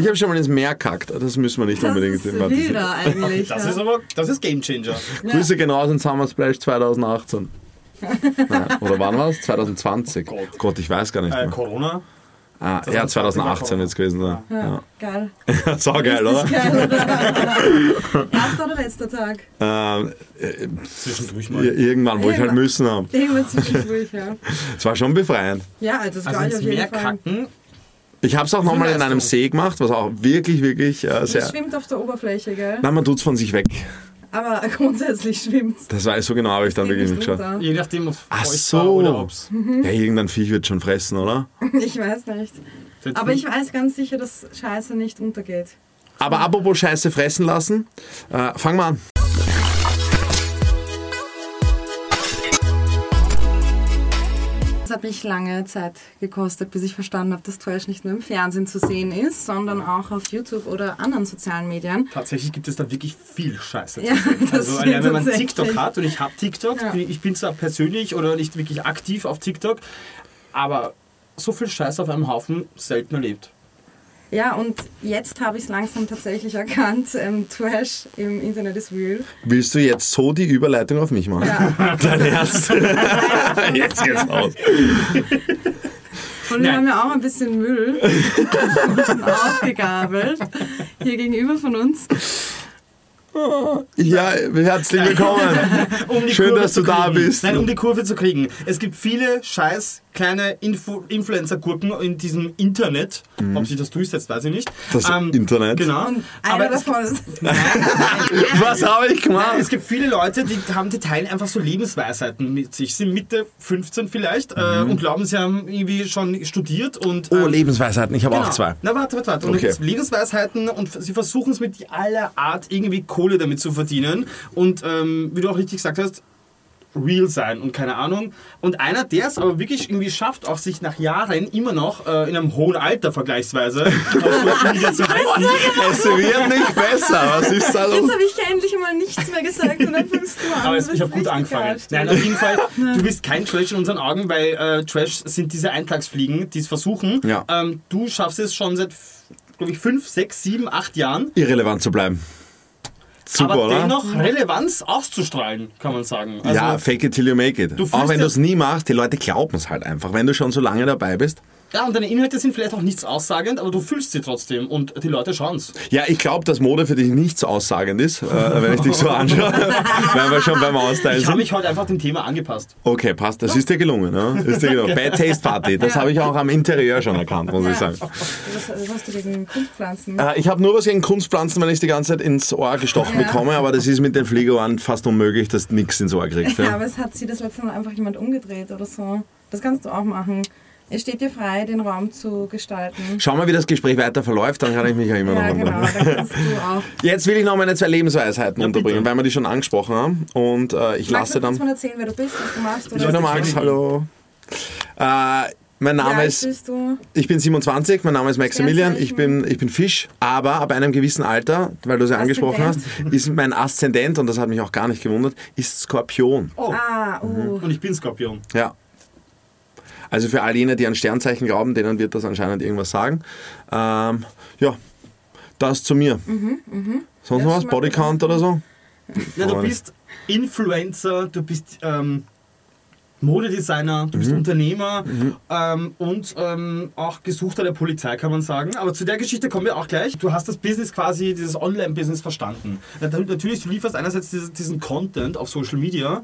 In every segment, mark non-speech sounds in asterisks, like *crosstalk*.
Ich habe schon mal ins Meer kackt. Das müssen wir nicht Das unbedingt ist thematisieren. wilder eigentlich. Das ja. ist aber, das ist Game Changer. Grüße gehen raus in Summer Splash 2018. Nein, *laughs* oder wann war es? 2020. Gott. Gott, ich weiß gar nicht Äh, mehr. Corona. Ah, ja, 2018 jetzt gewesen. Ja. Ja, geil. *laughs* Ja. so geil, oder? Geil, *laughs* oder? Erster oder letzter Tag? Ähm, Zwischendurch i- mal. irgendwann, wo ich halt Irgendwann. müssen haben. Irgendwann zwischendurch, ja. Es war schon befreiend. Ja, also das Also ich ins auf jeden Meer Fall. kacken. Ich habe es auch nochmal in einem. See gemacht, was auch wirklich, wirklich äh, Das sehr... schwimmt auf der Oberfläche, gell? Nein, man tut es von sich weg. Aber *laughs* grundsätzlich schwimmt Das weiß so genau, habe ich dann wirklich nicht geschaut. Je nachdem, ob Ach so. war oder ob's. Mhm. Ja, irgendein Viech wird schon fressen, oder? *laughs* Ich weiß nicht. Aber ich weiß ganz sicher, dass Scheiße nicht untergeht. Aber apropos Scheiße fressen lassen, äh, fangen wir an. Mich lange Zeit gekostet, bis ich verstanden habe, dass Trash nicht nur im Fernsehen zu sehen ist, sondern auch auf YouTube oder anderen sozialen Medien. Tatsächlich gibt es da wirklich viel Scheiße. Ja, also allein wenn man. TikTok hat und ich habe TikTok, Ja. ich, bin zwar persönlich oder nicht wirklich aktiv auf TikTok, aber so viel Scheiß auf einem Haufen selten erlebt. Ja, und jetzt habe ich es langsam tatsächlich erkannt. Ähm, Trash im Internet ist real. Willst du jetzt so die Überleitung auf mich machen? Ja. *laughs* Dein Ernst? *laughs* jetzt geht's aus. Und wir Nein. haben ja auch ein bisschen Müll *laughs* aufgegabelt. Hier gegenüber von uns. Ja, herzlich willkommen. Um Schön, Kurve dass du da kriegen. bist. Nein, um die Kurve zu kriegen. Es gibt viele scheiß kleine Info Influencer-Gurken in diesem Internet. Ob sich das durchsetzt, weiß ich nicht. Mhm. Das Internet? Genau. Aber es, davon. *laughs* Was habe ich gemacht? Nein, es gibt viele Leute, die haben, die teilen einfach so Lebensweisheiten mit sich. Sind Mitte 15 vielleicht äh, und glauben, sie haben irgendwie schon studiert und. Mhm. Oh, ähm, Lebensweisheiten. Ich habe Genau. auch zwei. Na, warte, warte, warte. Und Okay. es gibt Lebensweisheiten und sie versuchen es mit aller Art irgendwie Kohle damit zu verdienen. Und ähm, wie du auch richtig gesagt hast, real sein und keine Ahnung. Und einer, der es aber wirklich irgendwie schafft, auch sich nach Jahren immer noch äh, in einem hohen Alter vergleichsweise zu halten. Es wird nicht besser. Was ist da Jetzt los? habe ich ja endlich mal nichts mehr gesagt und dann fängst du an. Aber es, ich habe gut angefangen. geil. Nein, auf jeden Fall, du bist kein Trash in unseren Augen, weil äh, Trash sind diese Eintagsfliegen, die es versuchen. Ja. Ähm, du schaffst es schon seit, glaube ich, fünf, sechs, sieben, acht Jahren. Irrelevant zu bleiben. Super, aber oder? dennoch Relevanz auszustrahlen, kann man sagen. Also, ja, fake it till you make it. Auch wenn du es nie machst, die Leute glauben es halt einfach. Wenn du schon so lange dabei bist. Ja, und deine Inhalte sind vielleicht auch nichts aussagend, aber du fühlst sie trotzdem und die Leute schauen es. Ja, ich glaube, dass Mode für dich nicht so aussagend ist, äh, wenn ich dich so anschaue. *laughs* wenn wir schon beim Austeilen Ich habe sind. mich heute einfach dem Thema angepasst. Okay, passt. Das ist dir gelungen. Ne? Ist dir gelungen. Bad Taste Party. Das habe ich auch am Interieur schon erkannt, muss ich sagen. Was, was hast du gegen Kunstpflanzen? Äh, Ich habe nur was gegen Kunstpflanzen, wenn ich die ganze Zeit ins Ohr gestochen Ja. bekomme, aber das ist mit den Fliegerohren fast unmöglich, dass du nichts ins Ohr kriegst. Ja, Ja. aber es hat sie das letzte Mal einfach jemand umgedreht oder so. Das kannst du auch machen. Es steht dir frei, den Raum zu gestalten. Schau mal, wie das Gespräch weiter verläuft, dann kann ich mich ja immer Ja, noch genau, unterhalten. da kannst du *laughs* auch. Jetzt will ich noch meine zwei Lebensweisheiten Ja, unterbringen, bitte. weil wir die schon angesprochen haben. Und äh, ich Magst lasse du dann. mal erzählen, wer du bist, was du machst? Ich Oder bin der was du Max, tust? hallo. Äh, mein Wie Name alt ist. bist du? Ich bin 27, mein Name ist Maximilian, ich bin, ich bin Fisch, aber ab einem gewissen Alter, weil du es ja angesprochen hast, ist mein Aszendent, und das hat mich auch gar nicht gewundert, ist Skorpion. Oh, Ah, uh. und ich bin Skorpion. Ja. Also für all jene, die an Sternzeichen glauben, denen wird das anscheinend irgendwas sagen. Ähm, ja, das zu mir. Sonst Ja, noch was? Bodycount oder so? Ja, du bist Influencer, du bist ähm, Modedesigner, du bist Unternehmer ähm, und ähm, auch gesuchter der Polizei, kann man sagen. Aber zu der Geschichte kommen wir auch gleich. Du hast das Business quasi, dieses Online-Business verstanden. Natürlich, du lieferst einerseits diesen Content auf Social Media,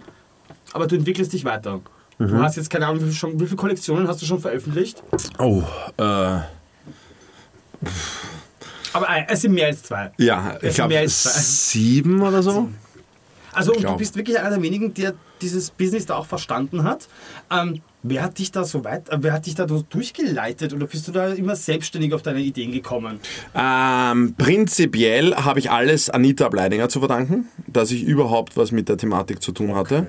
aber du entwickelst dich weiter. Du hast jetzt keine Ahnung, wie, schon, wie viele Kollektionen hast du schon veröffentlicht? Oh, äh, Aber äh, es sind mehr als zwei. ja, Es ich glaube mehr als zwei. sieben oder so. Also und du bist wirklich einer der wenigen, der dieses Business da auch verstanden hat. Ähm, wer hat dich da so weit, äh, wer hat dich da durchgeleitet oder bist du da immer selbstständig auf deine Ideen gekommen? Ähm, prinzipiell habe ich alles Anita Bleidinger zu verdanken, dass ich überhaupt was mit der Thematik zu tun hatte.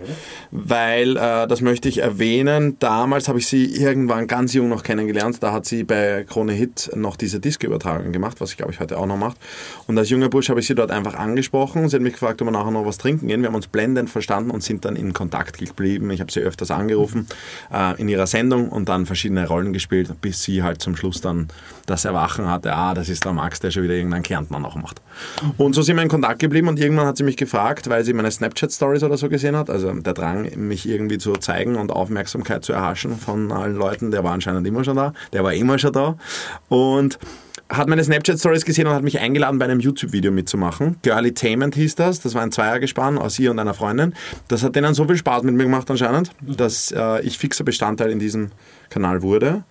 Weil, äh, das möchte ich erwähnen, damals habe ich sie irgendwann ganz jung noch kennengelernt. Da hat sie bei Krone Hit noch diese Disco-Übertragung gemacht, was ich glaube ich heute auch noch macht. Und als junger Bursch habe ich sie dort einfach angesprochen. Sie hat mich gefragt, ob wir nachher noch was trinken gehen. Wir haben uns blendend verstanden und sind dann in Kontakt geblieben. Ich habe sie öfters angerufen. Äh, äh, in ihrer Sendung und dann verschiedene Rollen gespielt, bis sie halt zum Schluss dann das Erwachen hatte, ah, das ist der Max, der schon wieder irgendeinen Kärntner noch macht. Und so sind wir in Kontakt geblieben und irgendwann hat sie mich gefragt, weil sie meine Snapchat-Stories oder so gesehen hat, also der Drang, mich irgendwie zu zeigen und Aufmerksamkeit zu erhaschen von allen Leuten, der war anscheinend immer schon da, der war immer schon da. Und hat meine Snapchat-Stories gesehen und hat mich eingeladen, bei einem YouTube-Video mitzumachen. Girlytainment hieß das. Das war ein Zweiergespann aus ihr und einer Freundin. Das hat denen so viel Spaß mit mir gemacht anscheinend, dass äh, ich fixer Bestandteil in diesem Kanal wurde.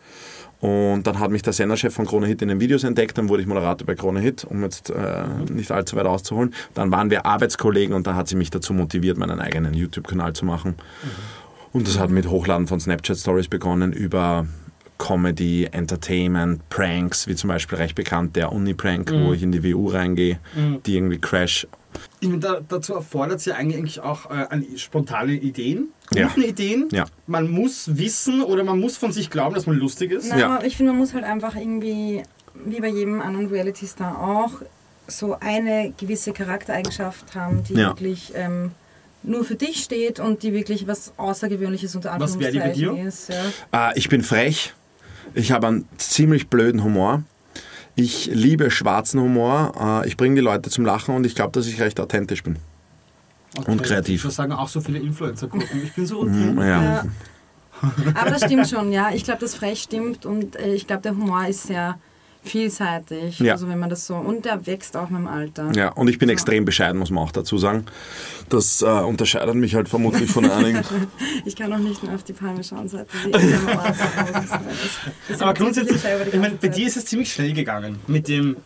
Und dann hat mich der Senderchef von Krone Hit in den Videos entdeckt, dann wurde ich Moderator bei Krone Hit, um jetzt äh, nicht allzu weit auszuholen. Dann waren wir Arbeitskollegen und da hat sie mich dazu motiviert, meinen eigenen YouTube-Kanal zu machen. Und das hat mit Hochladen von Snapchat-Stories begonnen über Comedy, Entertainment, Pranks, wie zum Beispiel recht bekannt der Uni-Prank, Mhm. wo ich in die WU reingehe, die irgendwie Crash. Ich meine, da, dazu erfordert es ja eigentlich auch äh, an spontane Ideen, Ja. guten Ideen. Ja. Man muss wissen oder man muss von sich glauben, dass man lustig ist. Nein, Ja. aber ich finde, man muss halt einfach irgendwie, wie bei jedem anderen Reality-Star auch, so eine gewisse Charaktereigenschaft haben, die Ja. wirklich ähm, nur für dich steht und die wirklich was Außergewöhnliches unter Was wäre die bei Anführungszeichen dir? ist. Ja. Äh, ich bin frech, ich habe einen ziemlich blöden Humor. Ich liebe schwarzen Humor, äh, ich bringe die Leute zum Lachen und ich glaube, dass ich recht authentisch bin. Okay. Und kreativ. Das sagen auch so viele Influencer-Gruppen. Ich bin so Mm, unten. ja. Ja. Aber das stimmt schon, ja. Ich glaube, das Frech stimmt und äh, ich glaube, der Humor ist sehr vielseitig. Ja. Also wenn man das so. Und der wächst auch mit dem Alter. Ja, und ich bin extrem bescheiden, muss man auch dazu sagen. Das äh, unterscheidet mich halt vermutlich von einigen. *laughs* Ich kann auch nicht mehr auf die. Die ich sagen. Das- das Aber grundsätzlich, die ich meine, bei dir ist es ziemlich schnell gegangen, mit dem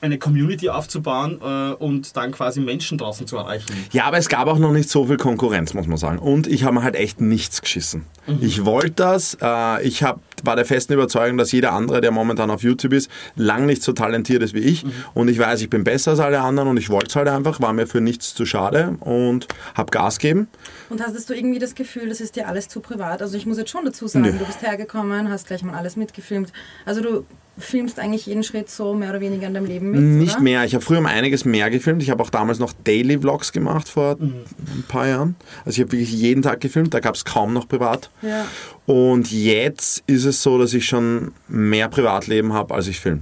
eine Community aufzubauen äh, und dann quasi Menschen draußen zu erreichen. Ja, aber es gab auch noch nicht so viel Konkurrenz, muss man sagen. Und ich habe mir halt echt nichts geschissen. Ich wollte das. Äh, ich hab, war der festen Überzeugung, dass jeder andere, der momentan auf YouTube ist, lang nicht so talentiert ist wie ich. Und ich weiß, ich bin besser als alle anderen und ich wollte es halt einfach, war mir für nichts zu schade und habe Gas gegeben. Und hattest du irgendwie das Gefühl, das ist dir alles zu privat? Also ich muss jetzt schon dazu sagen, Nö. du bist hergekommen, hast gleich mal alles mitgefilmt. Also du filmst eigentlich jeden Schritt so mehr oder weniger in deinem Leben mit, Nicht oder? mehr. Ich habe früher um einiges mehr gefilmt. Ich habe auch damals noch Daily Vlogs gemacht vor ein paar Jahren. Also ich habe wirklich jeden Tag gefilmt. Da gab es kaum noch privat. Ja. Und jetzt ist es so, dass ich schon mehr Privatleben habe, als ich filme.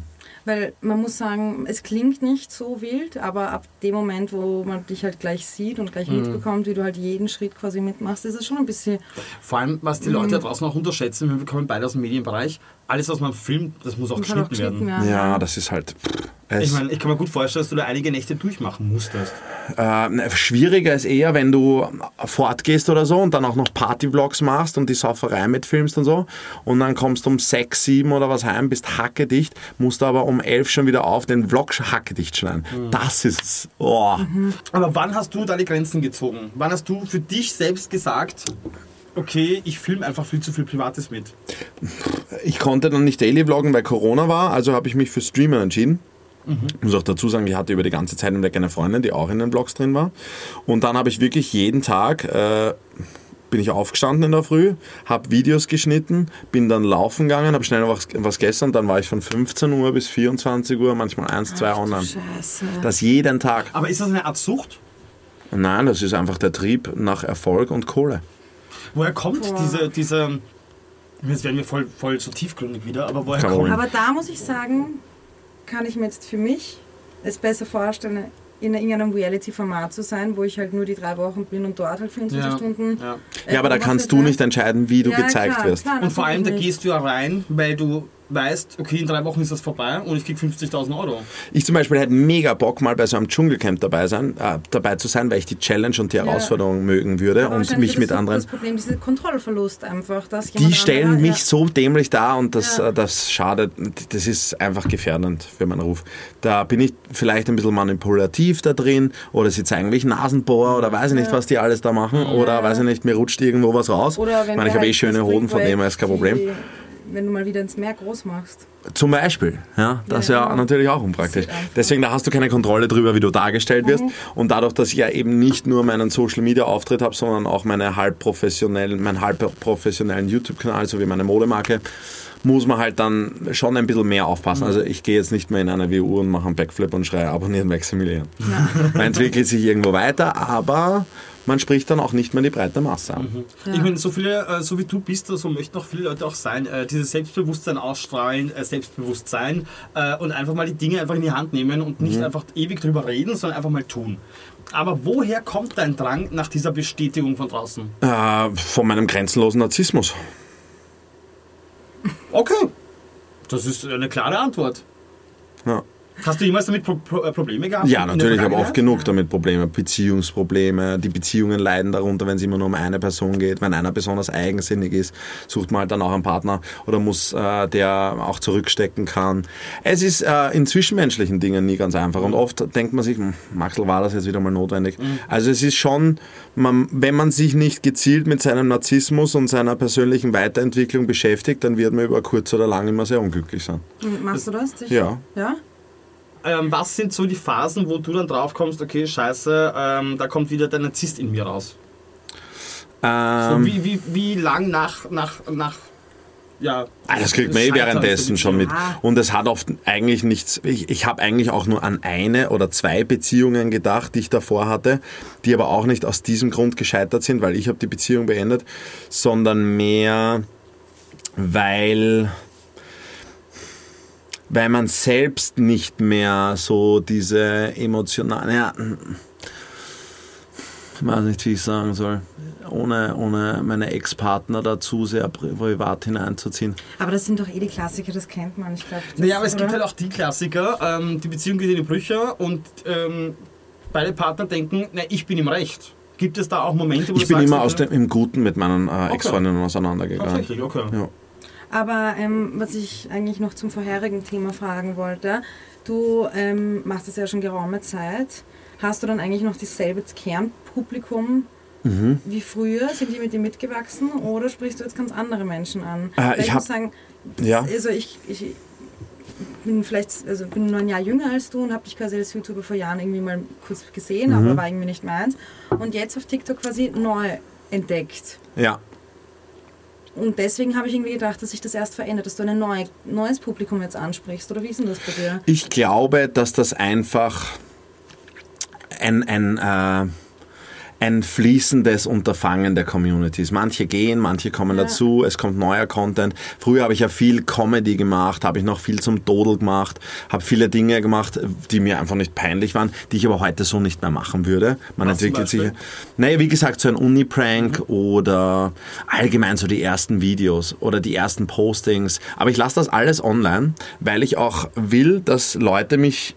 Weil man muss sagen, es klingt nicht so wild, aber ab dem Moment, wo man dich halt gleich sieht und gleich mitbekommt, wie du halt jeden Schritt quasi mitmachst, ist es schon ein bisschen. Vor allem, was die Leute da draußen auch unterschätzen, wir kommen beide aus dem Medienbereich, alles, was man filmt, das muss auch kann auch geschnitten werden. Ja, das ist halt. pff, Ich meine, ich kann mir gut vorstellen, dass du da einige Nächte durchmachen musstest. äh, ne, schwieriger ist eher, wenn du fortgehst oder so und dann auch noch Party-Vlogs machst und die Sauferei mitfilmst und so. Und dann kommst du um 6, 7 oder was heim, bist hackedicht, musst aber um 11 schon wieder auf den Vlog hackedicht schneiden. Das ist. Oh. Aber wann hast du deine Grenzen gezogen? Wann hast du für dich selbst gesagt, okay, ich filme einfach viel zu viel Privates mit? Ich konnte dann nicht daily vloggen, weil Corona war, also habe ich mich für Streamen entschieden. Ich muss auch dazu sagen, ich hatte über die ganze Zeit hinweg eine Freundin, die auch in den Vlogs drin war. Und dann habe ich wirklich jeden Tag, äh, bin ich aufgestanden in der Früh, habe Videos geschnitten, bin dann laufen gegangen, habe schnell was, was gegessen, dann war ich von 15 Uhr bis 24 Uhr, manchmal 1, 2 online. Scheiße. Das jeden Tag. Aber ist das eine Art Sucht? Nein, das ist einfach der Trieb nach Erfolg und Kohle. Woher kommt Boah. diese, diese, jetzt werden wir voll, voll so tiefgründig wieder, aber woher kommt. Aber da muss ich sagen, kann ich mir jetzt für mich es besser vorstellen, in irgendeinem Reality-Format zu sein, wo ich halt nur die drei Wochen bin und dort halt 24 Ja, Stunden. ja. äh, Ja, aber da kannst du nicht entscheiden, wie du Ja, gezeigt klar, wirst. Klar, Und vor allem, da gehst du ja rein, weil du weißt, okay, in drei Wochen ist das vorbei und ich krieg 50.000 Euro. Ich zum Beispiel hätte mega Bock, mal bei so einem Dschungelcamp dabei, sein, äh, dabei zu sein, weil ich die Challenge und die Herausforderung mögen würde Aber und mich ist mit anderen. Das Problem, dieser Kontrollverlust einfach. Dass Die stellen anderer- mich so dämlich dar und das, Ja. äh, das schadet, das ist einfach gefährdend für meinen Ruf. Da bin ich vielleicht ein bisschen manipulativ da drin oder sie zeigen mich Nasenbohrer oder weiß ich nicht, was die alles da machen oder weiß ich nicht, mir rutscht irgendwo was raus. Oder ich wenn meine, ich habe eh schöne Hoden, von dem her ist kein Problem. Wenn du mal wieder ins Meer groß machst. Zum Beispiel, ja, das ist Ja. ja natürlich auch unpraktisch. Deswegen, da hast du keine Kontrolle drüber, wie du dargestellt wirst. Mhm. Und dadurch, dass ich ja eben nicht nur meinen Social Media Auftritt habe, sondern auch meine halb professionellen, meinen halb professionellen YouTube-Kanal sowie meine Modemarke, muss man halt dann schon ein bisschen mehr aufpassen. Mhm. Also ich gehe jetzt nicht mehr in eine WU und mache einen Backflip und schreie abonnieren, Maximilian. Man entwickelt sich irgendwo weiter, aber man spricht dann auch nicht mehr die breite Masse an. Ich meine, so viele, äh, so wie du bist, so möchten auch viele Leute auch sein, äh, dieses Selbstbewusstsein ausstrahlen, äh, Selbstbewusstsein und einfach mal die Dinge einfach in die Hand nehmen und nicht einfach ewig drüber reden, sondern einfach mal tun. Aber woher kommt dein Drang nach dieser Bestätigung von draußen? Äh, von meinem grenzenlosen Narzissmus. Okay, das ist eine klare Antwort. Ja. Hast du jemals damit Pro Pro äh, Probleme gehabt? Ja, natürlich, ich habe oft genug damit Probleme. Beziehungsprobleme, die Beziehungen leiden darunter, wenn es immer nur um eine Person geht. Wenn einer besonders eigensinnig ist, sucht man halt dann auch einen Partner oder muss, äh, der auch zurückstecken kann. Es ist äh, in zwischenmenschlichen Dingen nie ganz einfach und oft denkt man sich, hm, Maxel, war das jetzt wieder mal notwendig? Also es ist schon, man, wenn man sich nicht gezielt mit seinem Narzissmus und seiner persönlichen Weiterentwicklung beschäftigt, dann wird man über kurz oder lang immer sehr unglücklich sein. Machst du das? Sicher? Ja. Ja? Ähm, was sind so die Phasen, wo du dann drauf kommst, okay, scheiße, ähm, da kommt wieder der Narzisst in mir raus? So, Ähm, wie, wie, wie lang nach, nach, nach ja, Ah, das kriegt man eh währenddessen schon mit. Ja. Und es hat oft eigentlich nichts. Ich, ich habe eigentlich auch nur an eine oder zwei Beziehungen gedacht, die ich davor hatte, die aber auch nicht aus diesem Grund gescheitert sind, weil ich habe die Beziehung beendet, sondern mehr, weil weil man selbst nicht mehr so diese emotionalen, ja, ich weiß nicht, wie ich sagen soll, ohne, ohne meine Ex-Partner da zu sehr pri- privat hineinzuziehen. Aber das sind doch eh die Klassiker, das kennt man. Ich glaube. Naja, aber es gibt halt auch die Klassiker, ähm, die Beziehung geht in die Brüche und ähm, beide Partner denken, na, ich bin im Recht. Gibt es da auch Momente, wo Ich du bin sagst, immer aus dem, im Guten mit meinen äh, Ex-Freundinnen auseinandergegangen. Tatsächlich, okay. Ja. Aber ähm, was ich eigentlich noch zum vorherigen Thema fragen wollte, du ähm, machst das ja schon geraume Zeit. Hast du dann eigentlich noch dasselbe Kernpublikum Mhm. wie früher? Sind die mit dir mitgewachsen oder sprichst du jetzt ganz andere Menschen an? Äh, ich hab- muss sagen, Ja. also ich, ich bin vielleicht, also bin nur ein Jahr jünger als du und habe dich quasi als YouTuber vor Jahren irgendwie mal kurz gesehen, Mhm. aber war irgendwie nicht meins. Und jetzt auf TikTok quasi neu entdeckt. ja. Und deswegen habe ich irgendwie gedacht, dass sich das erst verändert, dass du ein neu, neues Publikum jetzt ansprichst. Oder wie ist denn das bei dir? Ich glaube, dass das einfach ein, ein, äh, ein fließendes Unterfangen der Communities. Manche gehen, manche kommen Ja. dazu, es kommt neuer Content. Früher habe ich ja viel Comedy gemacht, habe ich noch viel zum Dodel gemacht, habe viele Dinge gemacht, die mir einfach nicht peinlich waren, die ich aber heute so nicht mehr machen würde. Man Was entwickelt sich. Naja, wie gesagt, so ein Uni-Prank oder allgemein so die ersten Videos oder die ersten Postings. Aber ich lasse das alles online, weil ich auch will, dass Leute mich.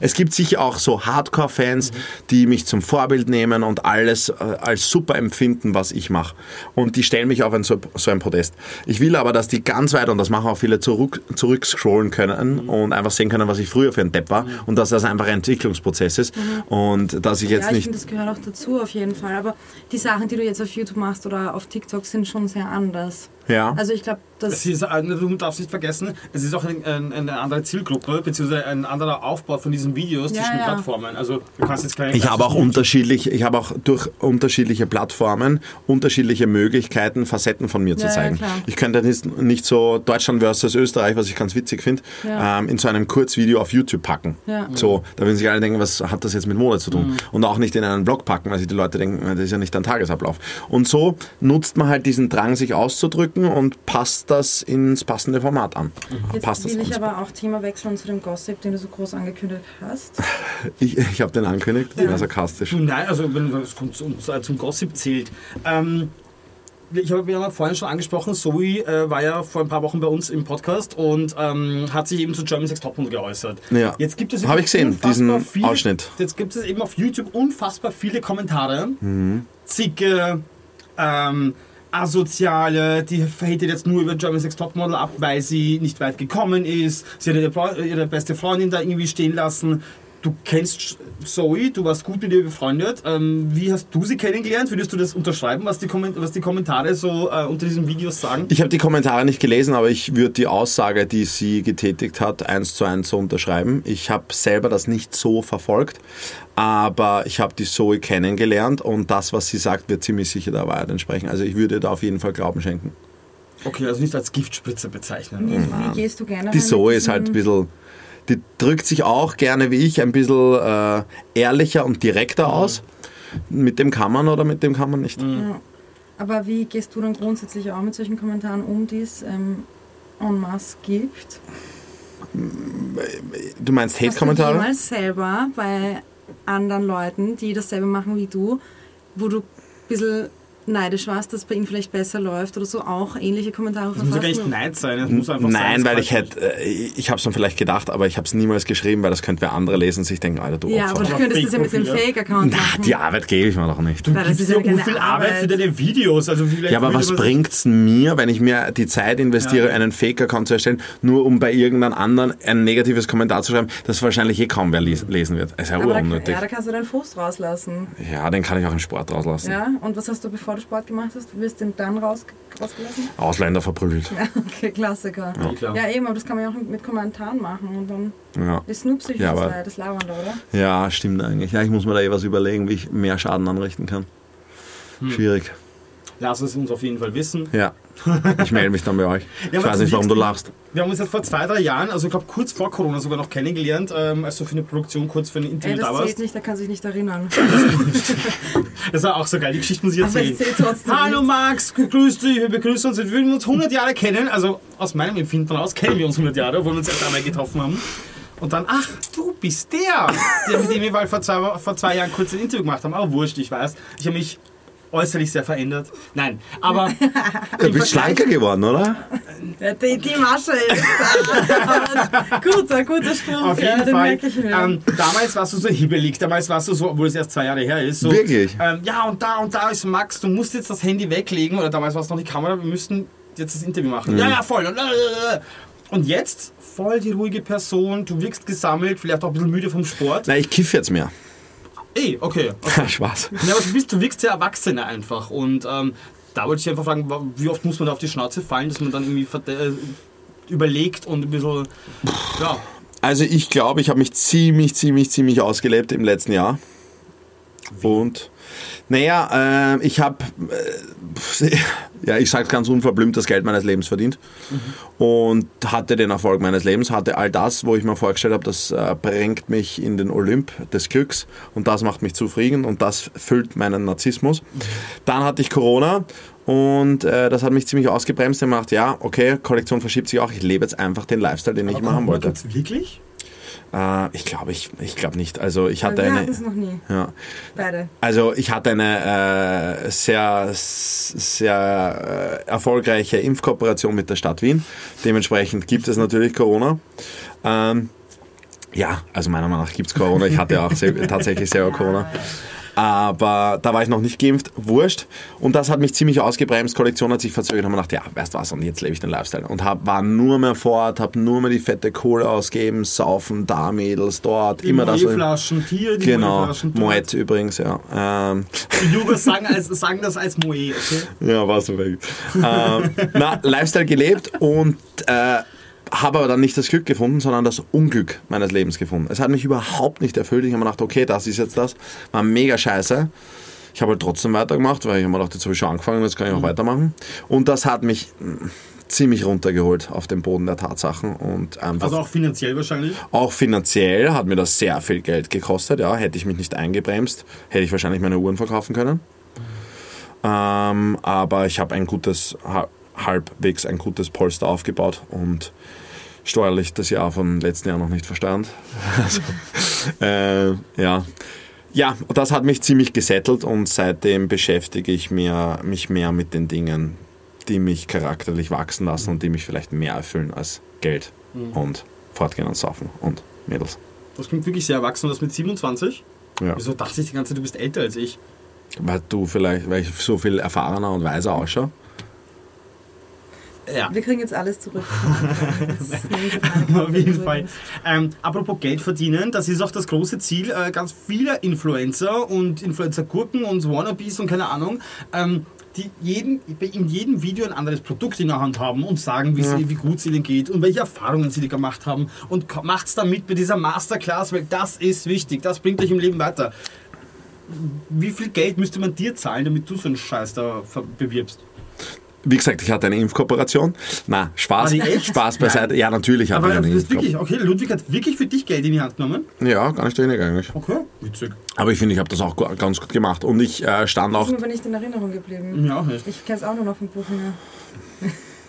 Es gibt sicher auch so Hardcore-Fans, die mich zum Vorbild nehmen und alles äh, als super empfinden, was ich mache. Und die stellen mich auf ein, so, so ein Podest. Ich will aber, dass die ganz weit, und das machen auch viele, zurück, zurückscrollen können und einfach sehen können, was ich früher für ein Depp war und dass das einfach ein Entwicklungsprozess ist und dass ich jetzt ja, ich nicht finde, das gehört auch dazu auf jeden Fall. Aber die Sachen, die du jetzt auf YouTube machst oder auf TikTok, sind schon sehr anders. Ja. Also ich glaube, das... Ist, äh, du darfst nicht vergessen, es ist auch ein, ein, eine andere Zielgruppe, beziehungsweise ein anderer Aufbau von diesen Videos Ja, zwischen ja. Plattformen. Also du kannst jetzt keine Ich habe auch unterschiedlich, ich habe auch durch unterschiedliche Plattformen unterschiedliche Möglichkeiten, Facetten von mir zu Ja, zeigen. ich könnte nicht, nicht so Deutschland versus Österreich, was ich ganz witzig finde, Ja. ähm, in so einem Kurzvideo auf YouTube packen. Ja. So, da würden sich alle denken, was hat das jetzt mit Mode zu tun? Und auch nicht in einen Blog packen, weil sich die Leute denken, das ist ja nicht dein Tagesablauf. Und so nutzt man halt diesen Drang, sich auszudrücken und passt das ins passende Format an. Jetzt passt das will ich aber auch Thema wechseln zu dem Gossip, den du so groß angekündigt hast. *laughs* Ich, ich habe den angekündigt, das war sarkastisch. Nein, also wenn es zum, Gossip zählt. Ähm, ich habe ja vorhin schon angesprochen, Zoe äh, war ja vor ein paar Wochen bei uns im Podcast und ähm, hat sich eben zu German Sex Topmodel geäußert. Ja. Jetzt gibt es Habe ich gesehen, diesen viele, Ausschnitt. Jetzt gibt es eben auf YouTube unfassbar viele Kommentare. Mhm. Zicke, ähm, Asoziale, die verhätet jetzt nur über German Sex Topmodel ab, weil sie nicht weit gekommen ist. Sie hat ihre, ihre beste Freundin da irgendwie stehen lassen. Du kennst Zoe, du warst gut mit ihr befreundet. Ähm, wie hast du sie kennengelernt? Würdest du das unterschreiben, was die, Komment was die Kommentare so äh, unter diesen Videos sagen? Ich habe die Kommentare nicht gelesen, aber ich würde die Aussage, die sie getätigt hat, eins zu eins so unterschreiben. Ich habe selber das nicht so verfolgt, aber ich habe die Zoe kennengelernt und das, was sie sagt, wird ziemlich sicher der Wahrheit entsprechen. Also ich würde da auf jeden Fall Glauben schenken. Okay, also nicht als Giftspritze bezeichnen. Wie, wie gehst du gerne Die Zoe ist halt ein bisschen, die drückt sich auch gerne wie ich ein bisschen äh, ehrlicher und direkter aus. Mit dem kann man oder mit dem kann man nicht. Ja. Aber wie gehst du dann grundsätzlich auch mit solchen Kommentaren um, die es ähm, en masse gibt? Du meinst Hast du Hate-Kommentare? jemals selber bei anderen Leuten, die dasselbe machen wie du, wo du ein bisschen neidisch warst, dass es bei ihnen vielleicht besser läuft oder so, auch ähnliche Kommentare Das muss ja gar nicht? Neid sein. Das muss einfach Nein, sein, weil es ich hätte, äh, ich habe es dann vielleicht gedacht, aber ich habe es niemals geschrieben, weil das könnte wer andere lesen und sich denken, Alter, du Ja, Opfer. aber du könntest das ja mit dem Fake-Account Na, machen. die Arbeit gebe ich mir doch nicht. Weil das gibst ist ja ja keine viel Arbeit für deine Videos. Also vielleicht Ja, aber würde was man- bringt's mir, wenn ich mir die Zeit investiere, Ja. einen Fake-Account zu erstellen, nur um bei irgendeinem anderen ein negatives Kommentar zu schreiben, das wahrscheinlich eh kaum wer les lesen wird. ist ja Aber da, unnötig. ja, da kannst du deinen Frust rauslassen. Ja, den kann ich auch im Sport rauslassen. Ja, und was hast du, bevor du Sport gemacht hast? Du wirst den dann raus, rausgelassen? Ausländer verprügelt. Ja, okay, Klassiker. Ja. Ja, eben, aber das kann man ja auch mit Kommentaren machen und dann Ja. die Snoop-Psyche Ja, ist aber- da das Lauernde, oder? ja, stimmt eigentlich. Ja, ich muss mir da eh was überlegen, wie ich mehr Schaden anrichten kann. Hm. Schwierig. Lass es uns auf jeden Fall wissen. Ja. Ich melde mich dann bei euch. *laughs* Ja, ich weiß nicht, warum du lachst. Wir haben uns jetzt vor zwei, drei Jahren, also ich glaube kurz vor Corona sogar noch kennengelernt, ähm, als du für eine Produktion kurz für ein Ey, Interview da das warst. zählt nicht, der kann sich nicht erinnern. *laughs* Das war auch so geil, die Geschichte muss ich erzählen. trotzdem Hallo. Max, grüß dich, wir begrüßen uns, wir würden uns 100 Jahre kennen, also aus meinem Empfinden aus kennen wir uns 100 Jahre, obwohl wir uns erst einmal getroffen haben. Und dann, ach, du bist der, der mit dem wir vor zwei, vor zwei Jahren kurz ein Interview gemacht haben. Aber wurscht, ich weiß. Ich habe mich äußerlich sehr verändert. Nein, aber *laughs* Du bist schlanker geworden, oder? Ja, die, die Masche ist. Aber *laughs* guter, guter Spruch, Auf ja, jeden den Fall. merke ich mir. Ähm, damals warst du so hibbelig, damals warst du so, obwohl es erst zwei Jahre her ist. So, Wirklich? Ähm, ja, und da und da ist Max, du musst jetzt das Handy weglegen. Oder damals war es noch die Kamera, wir müssten jetzt das Interview machen. Ja, ja, voll. Und, äh, und jetzt voll die ruhige Person, du wirkst gesammelt, vielleicht auch ein bisschen müde vom Sport. Nein, ich kiff jetzt mehr. Ey, okay. *laughs* Spaß. Ja, aber du, bist, du wirkst sehr erwachsener einfach. Und ähm, da wollte ich einfach fragen, wie oft muss man da auf die Schnauze fallen, dass man dann irgendwie äh, überlegt und ein bisschen. Ja, Also ich glaube, ich habe mich ziemlich, ziemlich, ziemlich ausgelebt im letzten Jahr. Und naja, äh, ich habe, äh, *laughs* ja, ich sage ganz unverblümt, das Geld meines Lebens verdient. Und hatte den Erfolg meines Lebens, hatte all das, wo ich mir vorgestellt habe, das äh, bringt mich in den Olymp des Glücks und das macht mich zufrieden und das füllt meinen Narzissmus. Dann hatte ich Corona und äh, das hat mich ziemlich ausgebremst. Ich habe gedacht, ja, okay, Kollektion verschiebt sich auch. Ich lebe jetzt einfach den Lifestyle, den ich immer haben wollte. Wirklich? Äh, ich glaube ich, ich glaub nicht. Also ich hatte eine. hatten es noch nie, Ja, beide. also ich hatte eine äh, sehr, sehr äh, erfolgreiche Impfkooperation mit der Stadt Wien. Dementsprechend gibt es natürlich Corona. Ähm, ja, also meiner Meinung nach gibt es Corona. Ich hatte auch sel- *laughs* tatsächlich selber Corona. Aber da war ich noch nicht geimpft, wurscht. Und das hat mich ziemlich ausgebremst. Kollektion hat sich verzögert und habe gedacht, ja, weißt du was, und jetzt lebe ich den Lifestyle. Und hab, war nur mehr fort, habe nur mehr die fette Kohle ausgeben, saufen, da Mädels, dort, Die immer das. Moe-Flaschen hier, die Genau. Moet übrigens, ja. Ähm, Die Jugos sagen, als, sagen das als Moe, okay? ja, war so weg. ähm, na, Lifestyle gelebt und äh, habe aber dann nicht das Glück gefunden, sondern das Unglück meines Lebens gefunden. Es hat mich überhaupt nicht erfüllt. Ich habe mir gedacht, okay, das ist jetzt das. War mega scheiße. Ich habe halt trotzdem weitergemacht, weil ich habe mir gedacht, jetzt habe ich schon angefangen, jetzt kann ich auch weitermachen. Und das hat mich mh, ziemlich runtergeholt auf den Boden der Tatsachen und einfach Also auch finanziell wahrscheinlich. auch finanziell hat mir das sehr viel Geld gekostet. Ja, hätte ich mich nicht eingebremst, hätte ich wahrscheinlich meine Uhren verkaufen können. Ähm, aber ich habe ein gutes, halbwegs ein gutes Polster aufgebaut und steuerlich das Jahr von letzten Jahr noch nicht versteuert. *laughs* Also, äh, ja. Ja, das hat mich ziemlich gesettelt und seitdem beschäftige ich mir, mich mehr mit den Dingen, die mich charakterlich wachsen lassen und die mich vielleicht mehr erfüllen als Geld und fortgehen und saufen und Mädels. Das klingt wirklich sehr erwachsen, das mit 27. Ja. Wieso dachte ich die ganze Zeit, du bist älter als ich? Weil du vielleicht, weil ich so viel erfahrener und weiser ausschaue. Ja. Wir kriegen jetzt alles zurück. *laughs* Auf jeden Fall. Ähm, apropos Geld verdienen, das ist auch das große Ziel äh, ganz vieler Influencer und Influencer-Gurken und Wannabes und keine Ahnung, ähm, die jeden, in jedem Video ein anderes Produkt in der Hand haben und sagen, wie, sie, wie gut es ihnen geht und welche Erfahrungen sie gemacht haben. Und macht es damit bei dieser Masterclass, weil das ist wichtig, das bringt euch im Leben weiter. Wie viel Geld müsste man dir zahlen, damit du so einen Scheiß da bewirbst? Wie gesagt, ich hatte eine Impfkooperation. Na, Spaß. Spaß beiseite. Ja, natürlich hatte Aber ich eine das ist wirklich, Impfkooperation. okay, Ludwig hat wirklich für dich Geld in die Hand genommen. Ja, gar nicht wenig eigentlich. Okay, witzig. Aber ich finde, ich habe das auch ganz gut gemacht. Und ich äh, stand Das auch, ist mir aber nicht in Erinnerung geblieben. Ja, echt. Ich kenne es auch nur noch vom Buchinger.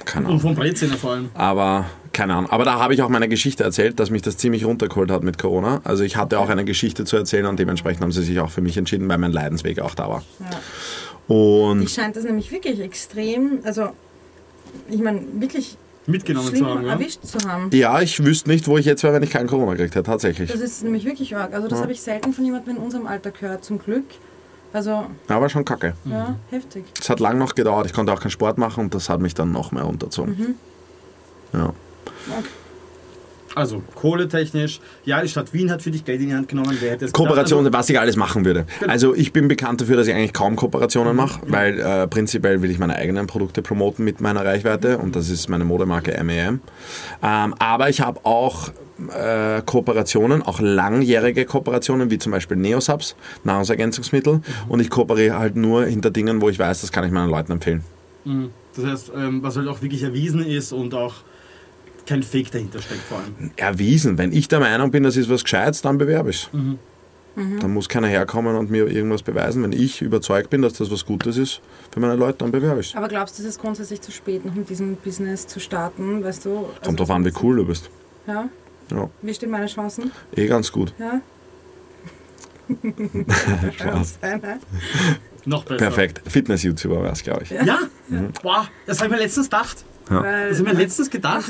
keine Und Ahnung. vom Breziner vor allem. Aber keine Ahnung. Aber da habe ich auch meine Geschichte erzählt, dass mich das ziemlich runtergeholt hat mit Corona. Also ich hatte auch eine Geschichte zu erzählen und dementsprechend haben sie sich auch für mich entschieden, weil mein Leidensweg auch da war. Ja. Und Ich scheint das nämlich wirklich extrem, also ich meine, wirklich Mitgenommen schlimm zu haben, ja. erwischt zu haben. ja, ich wüsste nicht, wo ich jetzt wäre, wenn ich keinen Corona gekriegt hätte, tatsächlich. Das ist nämlich wirklich arg. Also das habe ich selten von jemandem in unserem Alter gehört, zum Glück. Also, Aber schon kacke. ja, heftig. Es hat lang noch gedauert. Ich konnte auch keinen Sport machen und das hat mich dann noch mehr runterzogen. Ja. Also, kohletechnisch. Ja, die Stadt Wien hat für dich Geld in die Hand genommen. Wer hätte es Kooperation, gedacht? was ich alles machen würde. Also ich bin bekannt dafür, dass ich eigentlich kaum Kooperationen mache, weil äh, prinzipiell will ich meine eigenen Produkte promoten mit meiner Reichweite und das ist meine Modemarke MEM. Ähm, aber ich habe auch äh, Kooperationen, auch langjährige Kooperationen, wie zum Beispiel Neosubs, Nahrungsergänzungsmittel und ich kooperiere halt nur hinter Dingen, wo ich weiß, das kann ich meinen Leuten empfehlen. Mhm. Das heißt, ähm, was halt auch wirklich erwiesen ist und auch kein Fake dahinter steckt vor allem. Erwiesen, wenn ich der Meinung bin, das ist was Gescheites, dann bewerbe ich es. Dann muss keiner herkommen und mir irgendwas beweisen. Wenn ich überzeugt bin, dass das was Gutes ist für meine Leute, dann bewerbe ich es. Aber glaubst du, es ist grundsätzlich zu spät, noch mit diesem Business zu starten? Weißt du? also- Kommt drauf an, wie cool du bist. Ja? Ja, Wie stehen meine Chancen? eh ganz gut. Ja? *laughs* Spaß. Noch besser. Perfekt. Fitness-YouTuber wäre es, glaube ich. Ja? Boah, das habe ich mir letztens gedacht. Weil Das habe ich mir letztens gedacht.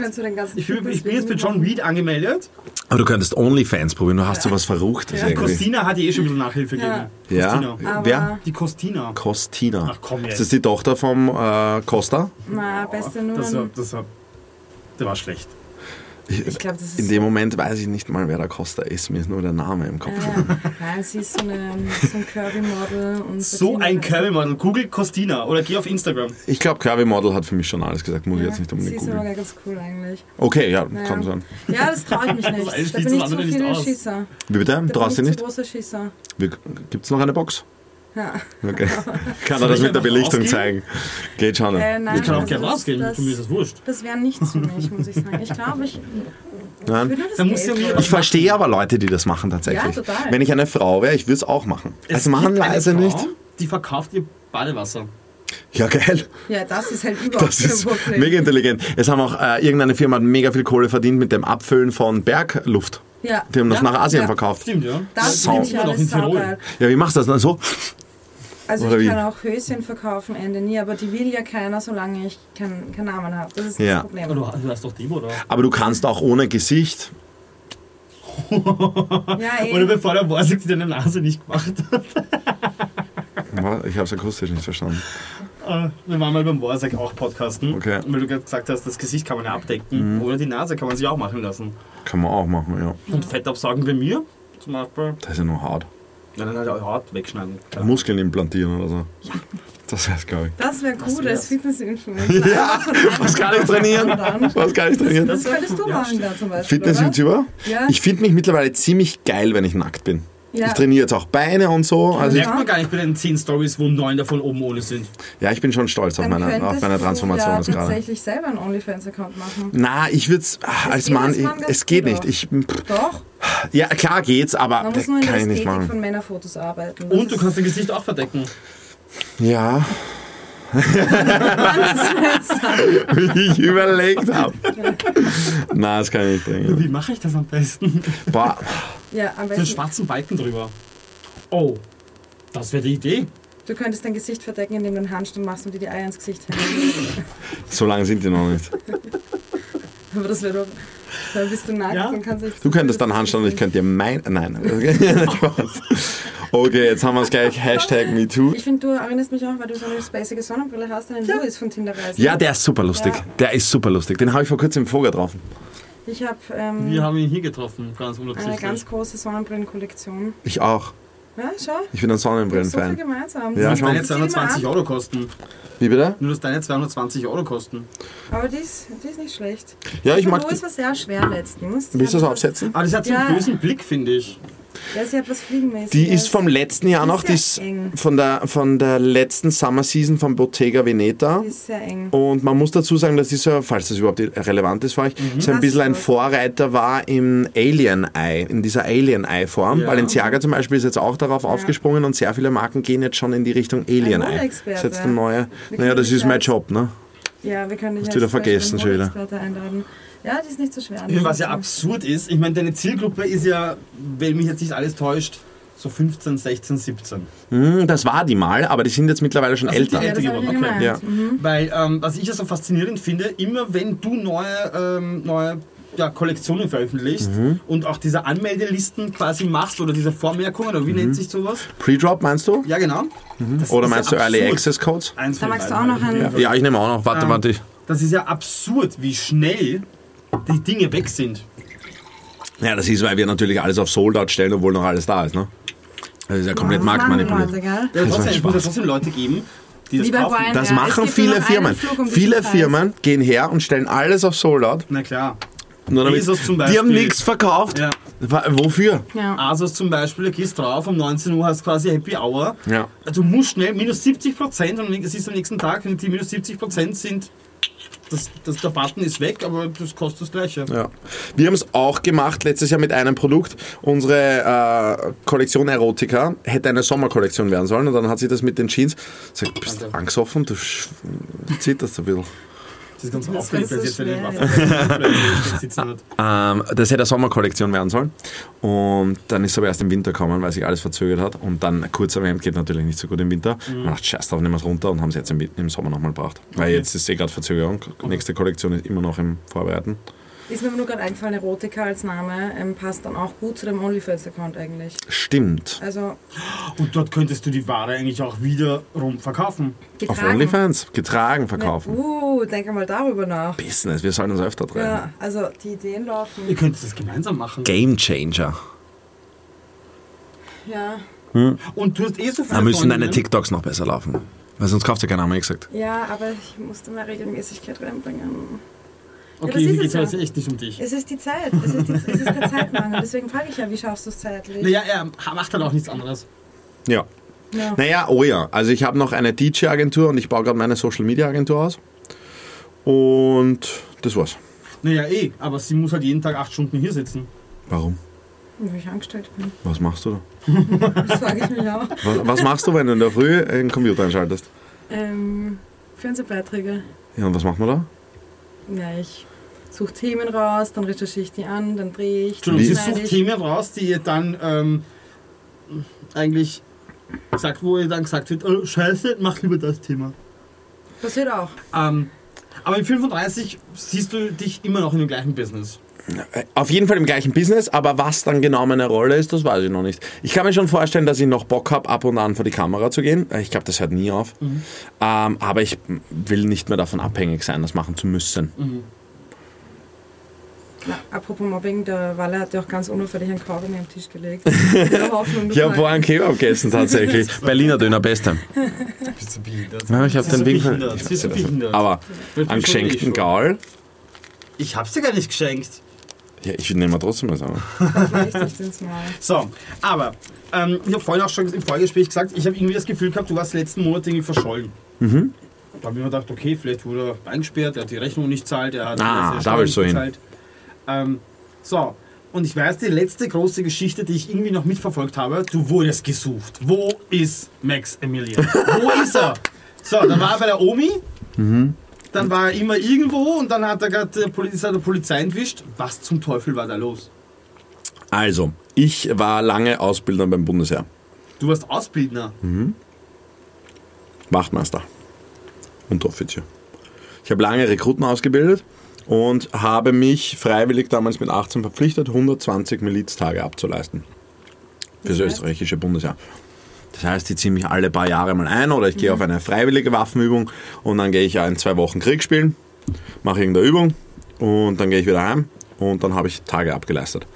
Ich bin, ich bin jetzt bei John. Reed angemeldet. Aber du könntest OnlyFans probieren. Du hast so was Verruchtes Ja. irgendwie. Costina hat eh schon ein bisschen Nachhilfe Ja. gegeben. Ja. Costina. Aber Wer? Die Costina. Costina. Ach, komm jetzt. Ist das die Tochter vom äh, Costa? Na, beste nur. Das, war- das, war- der war schlecht. Ich, Ich ist. in dem Moment weiß ich nicht mal, wer der Costa ist. Mir ist nur der Name im Kopf. Ja, nein, sie ist so, eine, so ein Curvy-Model. und So ein Curvy-Model. Google Costina oder geh auf Instagram. Ich glaube, Curvy Model hat für mich schon alles gesagt. Muss ich jetzt nicht Sie unbedingt ist aber googeln. ganz cool eigentlich. Okay, ja, Ja. kann sein. Ja, das traue ich mich *laughs* nicht. Da bin ich zu viel aus. Schisser. Wie bitte? Traust du ich nicht? zu großer Schisser. Gibt es noch eine Box? Ja. Okay. *laughs* Kann er das ich mit der Belichtung rausgehen? zeigen? Geht schon. Äh, nein, Ich kann auch also gerne rausgehen. Das, Für mich ist das wurscht. das wäre nichts für mich, muss ich sagen. Ich glaube, ich, ich Nein? wollen. Ich verstehe aber Leute, die das machen tatsächlich. Ja, total. Wenn ich eine Frau wäre, ich würde es auch machen. Es Also machen leise Frau, nicht. Die verkauft ihr Badewasser. Ja, geil. Ja, das ist halt überhaupt Das ist Problem. mega intelligent. Es haben auch äh, irgendeine Firma hat mega viel Kohle verdient mit dem Abfüllen von Bergluft. Ja, Die haben das Ja, nach Asien ja. verkauft. Stimmt, ja. das Sau- finde ich alles in Tirol. saugeil. Ja, wie machst du das dann so? Also Oder ich wie? kann auch Höschen verkaufen, Ende nie, aber die will ja keiner, solange ich keinen keinen Namen habe. Das ist Ja. das Problem. Aber du, du hast doch die, oder? Aber du kannst auch ohne Gesicht. Ja, *laughs* Oder bevor der Borsig dir deine Nase nicht gemacht hat. Ich habe es akustisch nicht verstanden. Äh, Wir waren mal beim Borsig auch podcasten. Okay. Und weil du gerade gesagt hast, das Gesicht kann man ja abdecken. Oder die Nase kann man sich auch machen lassen. Kann man auch machen, ja. Und Fett absaugen bei mir zum Beispiel. Das ist ja nur hart. Ja, dann halt auch Haut wegschneiden. Muskeln implantieren oder so. Ja. Das heißt, glaube ich. Das wäre gut wär's. als Fitness-Influencer. *laughs* Ja, was kann ich trainieren? Was kann ich trainieren? Das könntest du Ja, machen da zum Beispiel. Fitness-YouTuber? Ja. Ich finde mich mittlerweile ziemlich geil, wenn ich nackt bin. Ja. Ich trainiere jetzt auch Beine und so. Also ich, Merkt man gar nicht bei den 10 Stories, wo 9 davon oben ohne sind. ja, ich bin schon stolz auf meine, auf meine du Transformation ja jetzt gerade. tatsächlich selber einen OnlyFans-Account machen. Na, ich würde es als geht Mann, ich, es geht nicht. Ich, Doch, ja, klar geht's, aber man das muss nur in der kann ich nicht Ästhetik machen. von Männerfotos arbeiten. Das Und du kannst dein Gesicht auch verdecken. Ja. Wie *laughs* ich überlegt habe. Na, das kann ich nicht bringen. Wie mache ich das am besten? Boah, Ja, am So einen besten. schwarzen Balken drüber. Oh, das wäre die Idee. Du könntest dein Gesicht verdecken, indem du einen Handstand machst und dir die Eier ins Gesicht hältst. so lange sind die noch nicht. *laughs* Aber das wäre doch. Dann bist du nackt Ja. und kannst. Du könntest dann Handstand und ich könnte dir mein. Nein. *laughs* Okay. Jetzt haben wir es gleich. Hashtag MeToo. Ich finde, du erinnerst mich auch, weil du so eine spacige Sonnenbrille hast, an den Louis von Tinderreise. Ja, der ist super lustig. Ja. Der ist super lustig. Den habe ich vor kurzem im Vogel getroffen. Ich habe ähm, Wir haben ihn hier getroffen, ganz eine unabsichtlich. ganz große Sonnenbrillenkollektion. Ich auch. Ja, schau. Ich bin ein So Sonnenbrillen-Fan. gemeinsam. Ja, schon. deine zieht immer 220 ab. Euro kosten. Wie bitte? Nur dass deine 220 Euro kosten. Aber die ist, die ist nicht schlecht. Ja, ich Von mag. Louis war sehr schwer letztens. Die Willst du das aufsetzen? Aber das hat so Ja. einen bösen Blick, finde ich. Was, ja, sie hat was Fliegenmäßiges. Die ist vom letzten Jahr noch, ist die ist eng. von der, von der letzten Summer Season von Bottega Veneta. Die ist sehr eng. Und man muss dazu sagen, dass dieser, falls das überhaupt relevant ist für euch, Mhm. so ein Das bisschen ist ein. Vorreiter war im Alien-Eye, in dieser Alien-Eye-Form. Ja. Balenciaga zum Beispiel ist jetzt auch darauf aufgesprungen und sehr viele Marken gehen jetzt schon in die Richtung Alien-Eye. Modeexperte. Das ist jetzt ein neuer. Wir Naja, das ist mein Job, ne? Ja, wir können dich Hast wieder vergessen schon wieder. Einladen. Ja, die ist nicht so schwer. Was ja absurd ist, ich meine, deine Zielgruppe ist ja, wenn mich jetzt nicht alles täuscht, so 15, 16, 17. Hm, das war die mal, aber die sind jetzt mittlerweile schon Ach, sind die älter. Ja, ich Okay. Ja. Mhm. Weil, ähm, was ich ja so faszinierend finde, immer wenn du neue, ähm, neue ja, Kollektionen veröffentlichst Mhm. und auch diese Anmeldelisten quasi machst oder diese Vormerkungen, oder wie Mhm. nennt sich sowas? Pre-Drop meinst du? Ja, genau. Das Oder meinst ja du Early. Access Codes? Eins Da magst du auch noch einen- Ja, ich nehme auch noch. Warte, Ähm, warte. Das ist ja absurd, wie schnell die Dinge weg sind. Ja, das ist, weil wir natürlich alles auf Sold Out stellen, obwohl noch alles da ist, ne? Das ist ja komplett machen marktmanipuliert. Ja, Das muss ja trotzdem Leute geben, die das Lieber kaufen. Brian, Das Ja, machen viele Firmen. um Viele. Firmen gehen her und stellen alles auf Sold Out. Na klar. Nur damit, die haben nichts verkauft. Ja. Wofür? Ja. Asos zum Beispiel, du gehst drauf, um 19 Uhr hast quasi Happy Hour. Ja. Du musst schnell, minus 70 Prozent, und es ist am nächsten Tag, und die minus 70 Prozent sind, das, das, der Button ist weg, aber das kostet das Gleiche. Ja. Wir haben es auch gemacht letztes Jahr mit einem Produkt. Unsere äh, Kollektion Erotica hätte eine Sommerkollektion werden sollen und dann hat sie das mit den Jeans. Sagt, bist du angesoffen? Du zitterst ein bisschen. Das ist ganz Das aufgeregt, weil so jetzt schwer, hat. *laughs* Ähm, das hätte eine Sommerkollektion werden sollen. Und dann ist es aber erst im Winter gekommen, weil sich alles verzögert hat. Und dann kurzer Hemd geht natürlich nicht so gut im Winter. Mhm. Man dachte, scheiß drauf, nehmen wir es runter und haben es jetzt im, im Sommer nochmal gebracht. Weil Okay. jetzt ist eh gerade Verzögerung. Nächste Kollektion ist immer noch im Vorbereiten. Ist mir aber nur gerade eingefallen, Erotika als Name ähm, passt dann auch gut zu dem OnlyFans-Account eigentlich. Stimmt. Also Und dort könntest du die Ware eigentlich auch wiederum verkaufen. getragen. Auf OnlyFans. Getragen verkaufen. Uh, denke mal darüber nach. Business, wir sollen uns öfter treffen. Ja, also die Ideen laufen. Ihr könnt das gemeinsam machen. Game Changer. Ja, Und du hast eh so viele Da müssen deine Freundinnen. TikToks noch besser laufen. Weil sonst kauft ja keiner, haben wir eh gesagt. ja, aber ich musste mehr Regelmäßigkeit reinbringen. Okay, das ist hier es geht es ja. jetzt echt nicht um dich. Es ist die Zeit, es ist, die, es ist der Zeitmangel. Deswegen frage ich ja, wie schaffst du es zeitlich? Naja, er macht halt auch nichts anderes. Ja. Ja. Naja, oh ja. Also ich habe noch eine DJ-Agentur und ich baue gerade meine Social-Media-Agentur aus. Und das war's. Naja, eh, aber sie muss halt jeden Tag acht Stunden hier sitzen. Warum? Wie ich angestellt bin. Was machst du da? *laughs* Das frage ich mich auch. Was, was machst du, wenn du in der Früh einen Computer einschaltest? Ähm, Fernsehbeiträge. Ja, und was macht man da? Ja, ich suche Themen raus, dann recherchiere ich die an, dann drehe ich, Entschuldigung, sie sucht. Themen raus, die ihr dann ähm, eigentlich sagt, wo ihr dann gesagt wird, oh, scheiße, mach lieber das Thema. Passiert auch. Ähm, aber mit 35 siehst du dich immer noch in dem gleichen Business. Auf jeden Fall im gleichen Business, aber was dann genau meine Rolle ist, das weiß ich noch nicht. Ich kann mir schon vorstellen, dass ich noch Bock habe, ab und an vor die Kamera zu gehen. Ich glaube, das hört nie auf. Ähm, aber ich will nicht mehr davon abhängig sein, das machen zu müssen. Na, apropos Mobbing, der Walle hat ja auch ganz unauffällig einen Kaugummi am Tisch gelegt. *laughs* Hoffnung, Ich habe vorher einen Kebab gegessen, tatsächlich. *laughs* Berliner Döner, beste. Bist du behindert? Ja, ich habe den Wink. behindert. Bist du behindert? Aber einen eh geschenkten schon. Gaul. Ich hab's dir gar nicht geschenkt. Ja, ich nehme mal trotzdem was an. So, aber ähm, ich habe vorhin auch schon im Vorgespräch gesagt, ich habe irgendwie das Gefühl gehabt, du warst letzten Monat irgendwie verschollen. Mhm. Da habe ich mir gedacht, okay, vielleicht wurde er eingesperrt, er hat die Rechnung nicht zahlt, er hat Ah, die da willst du hin. gezahlt. Ähm, so, und ich weiß, die letzte große Geschichte, die ich irgendwie noch mitverfolgt habe, du wurdest gesucht. Wo ist Max Emilian? *laughs* Wo ist er? So, dann war er bei der Omi, Mhm. Dann war er immer irgendwo und dann hat er gerade der Poli- ist er der Polizei entwischt. Was zum Teufel war da los? Also, ich war lange Ausbilder beim Bundesheer. Du warst Ausbildner. Wachtmeister. Unteroffizier. Ich habe lange Rekruten ausgebildet und habe mich freiwillig damals mit 18 verpflichtet, 120 Miliztage abzuleisten. fürs österreichische Bundesheer. Das heißt, die ziehen mich alle paar Jahre mal ein oder ich gehe auf eine freiwillige Waffenübung und dann gehe ich in zwei Wochen Krieg spielen, mache irgendeine Übung und dann gehe ich wieder heim und dann habe ich Tage abgeleistet.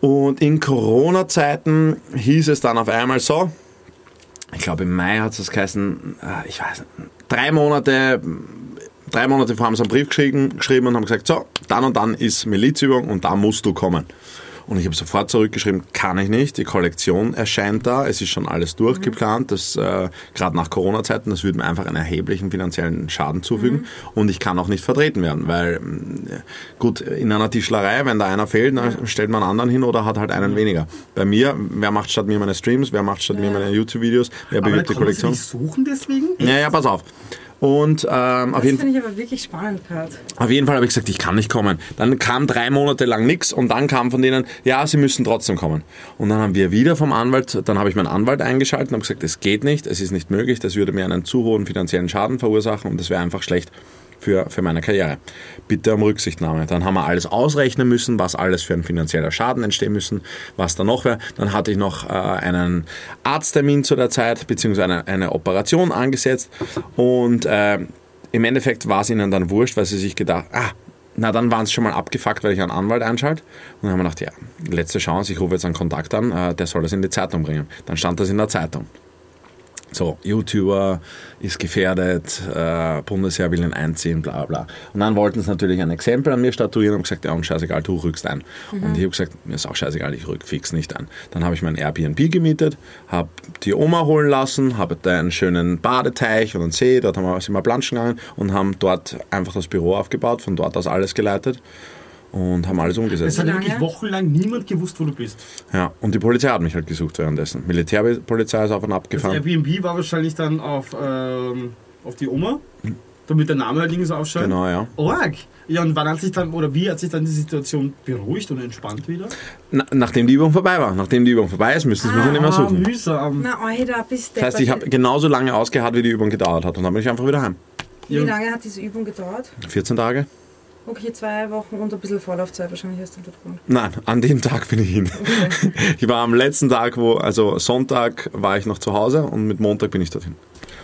Und in Corona-Zeiten hieß es dann auf einmal so, ich glaube im Mai hat es geheißen, äh, ich weiß nicht, drei Monate, drei Monate vorher haben sie einen Brief geschrieben, geschrieben und haben gesagt, so, dann und dann ist Milizübung und da musst du kommen. Und ich habe sofort zurückgeschrieben, kann ich nicht. Die Kollektion erscheint da. Es ist schon alles durchgeplant. Das äh, gerade nach Corona-Zeiten, das würde mir einfach einen erheblichen finanziellen Schaden zufügen. Mhm. Und ich kann auch nicht vertreten werden, weil äh, gut in einer Tischlerei, wenn da einer fehlt, dann stellt man einen anderen hin oder hat halt einen weniger. Bei mir, wer macht statt mir meine Streams, wer macht statt ja. mir meine YouTube-Videos, wer bewirbt die Kollektion? Sie suchen deswegen? Ja, ja, pass auf. Und ähm, auf jeden finde ich aber wirklich spannend gerade. Auf jeden Fall habe ich gesagt, ich kann nicht kommen. Dann kam drei Monate lang nichts und dann kam von denen, ja, sie müssen trotzdem kommen. Und dann haben wir wieder vom Anwalt, dann habe ich meinen Anwalt eingeschaltet und habe gesagt, es geht nicht, es ist nicht möglich, das würde mir einen zu hohen finanziellen Schaden verursachen und das wäre einfach schlecht für, für meine Karriere. Bitte um Rücksichtnahme. Dann haben wir alles ausrechnen müssen, was alles für ein finanzieller Schaden entstehen müssen, was da noch wäre. Dann hatte ich noch äh, einen Arzttermin zu der Zeit, beziehungsweise eine, eine Operation angesetzt und äh, im Endeffekt war es ihnen dann wurscht, weil sie sich gedacht, ah, na, dann waren sie schon mal abgefuckt, weil ich einen Anwalt einschalte. Und dann haben wir gedacht, ja, letzte Chance, ich rufe jetzt einen Kontakt an, äh, der soll das in die Zeitung bringen. Dann stand das in der Zeitung. So, YouTuber ist gefährdet, äh, Bundesheer will ihn einziehen, bla bla. Und dann wollten sie natürlich ein Exempel an mir statuieren und gesagt, ja und scheißegal, du rückst ein. Mhm. Und ich habe gesagt, mir ist auch scheißegal, ich rück fix nicht ein. Dann habe ich mein Airbnb gemietet, habe die Oma holen lassen, habe da einen schönen Badeteich und einen See, dort haben wir, sind wir planschen gegangen und haben dort einfach das Büro aufgebaut, von dort aus alles geleitet und haben alles umgesetzt. Es hat wirklich wochenlang niemand gewusst, wo du bist. Ja, und die Polizei hat mich halt gesucht währenddessen. Militärpolizei ist auf und ab gefahren. Das Airbnb war wahrscheinlich dann auf, ähm, auf die Oma, damit der Name halt links aufschaut. Genau, ja. Org! Ja, und wann hat sich dann, oder wie hat sich dann die Situation beruhigt und entspannt wieder? Na, nachdem die Übung vorbei war. Nachdem die Übung vorbei ist, müssen sie mich ah, nicht mehr suchen. mühsam. Na, Alter, bis Das heißt, ich habe genauso lange ausgeharrt, wie die Übung gedauert hat. Und dann bin ich einfach wieder heim. Wie lange hat diese Übung gedauert? 14 Tage. Okay, zwei Wochen und ein bisschen Vorlaufzeit wahrscheinlich hast du dort gewohnt. Nein, an dem Tag bin ich hin. Okay. *laughs* Ich war am letzten Tag, wo, also Sonntag war ich noch zu Hause und mit Montag bin ich dorthin.